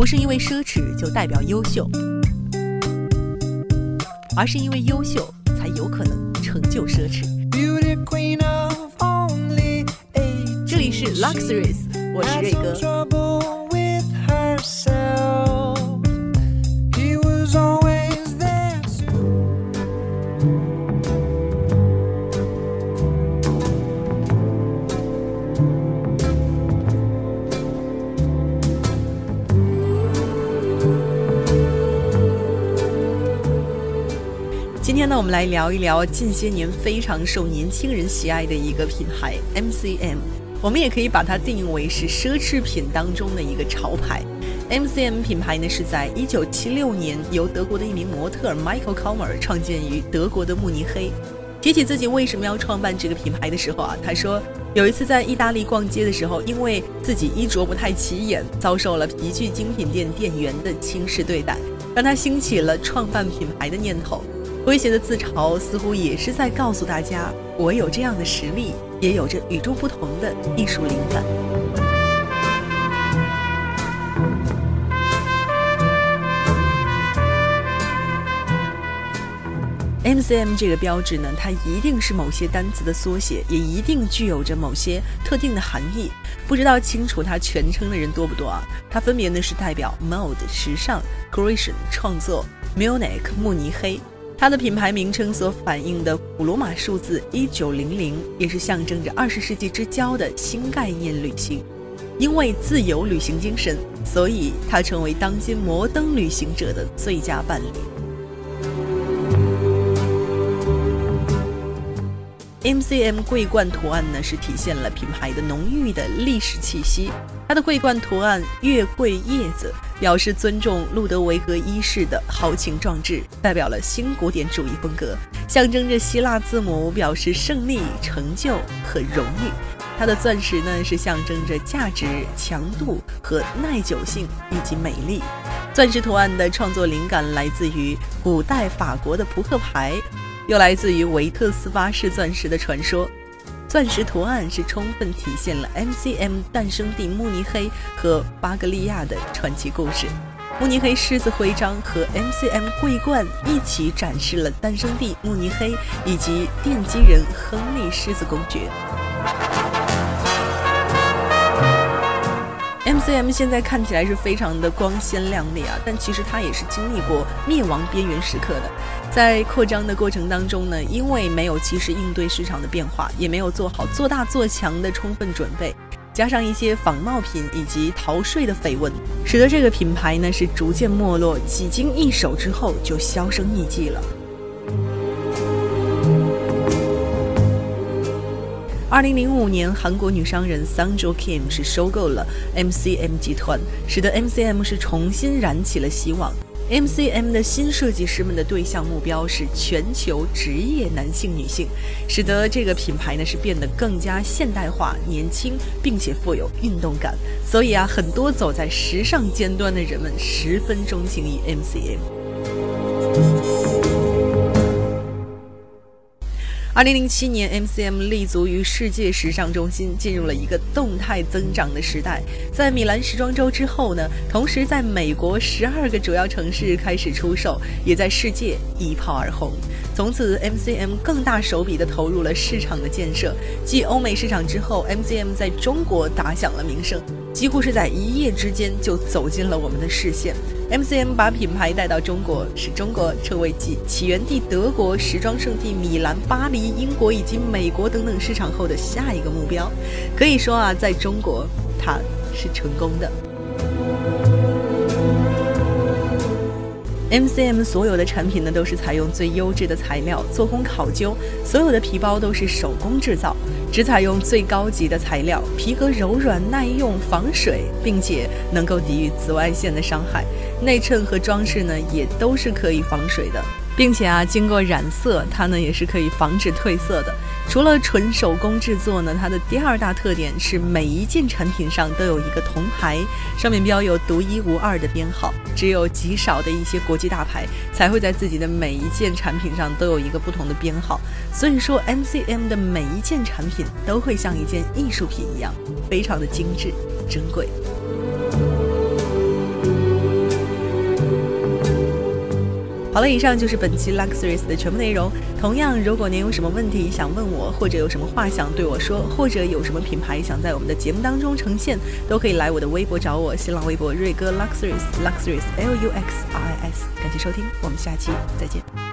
不是因为奢侈就代表优秀，而是因为优秀才有可能成就奢侈。这里是 Luxuries，我是瑞哥。今天呢，我们来聊一聊近些年非常受年轻人喜爱的一个品牌 MCM。我们也可以把它定义为是奢侈品当中的一个潮牌。MCM 品牌呢是在1976年由德国的一名模特 Michael Komer 创建于德国的慕尼黑。提起自己为什么要创办这个品牌的时候啊，他说有一次在意大利逛街的时候，因为自己衣着不太起眼，遭受了皮具精品店店员的轻视对待，让他兴起了创办品牌的念头。诙谐的自嘲似乎也是在告诉大家，我有这样的实力，也有着与众不同的艺术灵感。MCM 这个标志呢，它一定是某些单词的缩写，也一定具有着某些特定的含义。不知道清楚它全称的人多不多啊？它分别呢是代表 mode 时尚，creation 创作，Munich 慕尼黑。它的品牌名称所反映的古罗马数字一九零零，也是象征着二十世纪之交的新概念旅行。因为自由旅行精神，所以它成为当今摩登旅行者的最佳伴侣。MCM 桂冠图案呢，是体现了品牌的浓郁的历史气息。它的桂冠图案月桂叶子。表示尊重路德维格一世的豪情壮志，代表了新古典主义风格，象征着希腊字母，表示胜利、成就和荣誉。它的钻石呢，是象征着价值、强度和耐久性以及美丽。钻石图案的创作灵感来自于古代法国的扑克牌，又来自于维特斯巴氏钻石的传说。钻石图案是充分体现了 MCM 诞生地慕尼黑和巴格利亚的传奇故事。慕尼黑狮子徽章和 MCM 桂冠一起展示了诞生地慕尼黑以及奠基人亨利狮子公爵。MCM 现在看起来是非常的光鲜亮丽啊，但其实它也是经历过灭亡边缘时刻的。在扩张的过程当中呢，因为没有及时应对市场的变化，也没有做好做大做强的充分准备，加上一些仿冒品以及逃税的绯闻，使得这个品牌呢是逐渐没落，几经易手之后就销声匿迹了。二零零五年，韩国女商人 Sangjo Kim 是收购了 MCM 集团，使得 MCM 是重新燃起了希望。MCM 的新设计师们的对象目标是全球职业男性、女性，使得这个品牌呢是变得更加现代化、年轻，并且富有运动感。所以啊，很多走在时尚尖端的人们十分钟情于 MCM。二零零七年，MCM 立足于世界时尚中心，进入了一个动态增长的时代。在米兰时装周之后呢，同时在美国十二个主要城市开始出售，也在世界一炮而红。从此，MCM 更大手笔地投入了市场的建设。继欧美市场之后，MCM 在中国打响了名声，几乎是在一夜之间就走进了我们的视线。MCM 把品牌带到中国，使中国成为继起源地德国、时装圣地米兰、巴黎、英国以及美国等等市场后的下一个目标。可以说啊，在中国，它是成功的。MCM 所有的产品呢，都是采用最优质的材料，做工考究，所有的皮包都是手工制造，只采用最高级的材料，皮革柔软耐用、防水，并且能够抵御紫外线的伤害。内衬和装饰呢，也都是可以防水的。并且啊，经过染色，它呢也是可以防止褪色的。除了纯手工制作呢，它的第二大特点是每一件产品上都有一个铜牌，上面标有独一无二的编号。只有极少的一些国际大牌才会在自己的每一件产品上都有一个不同的编号。所以说，MCM 的每一件产品都会像一件艺术品一样，非常的精致珍贵。好了，以上就是本期 Luxuries 的全部内容。同样，如果您有什么问题想问我，或者有什么话想对我说，或者有什么品牌想在我们的节目当中呈现，都可以来我的微博找我，新浪微博瑞哥 Luxuries Luxuries L U X R I S。感谢收听，我们下期再见。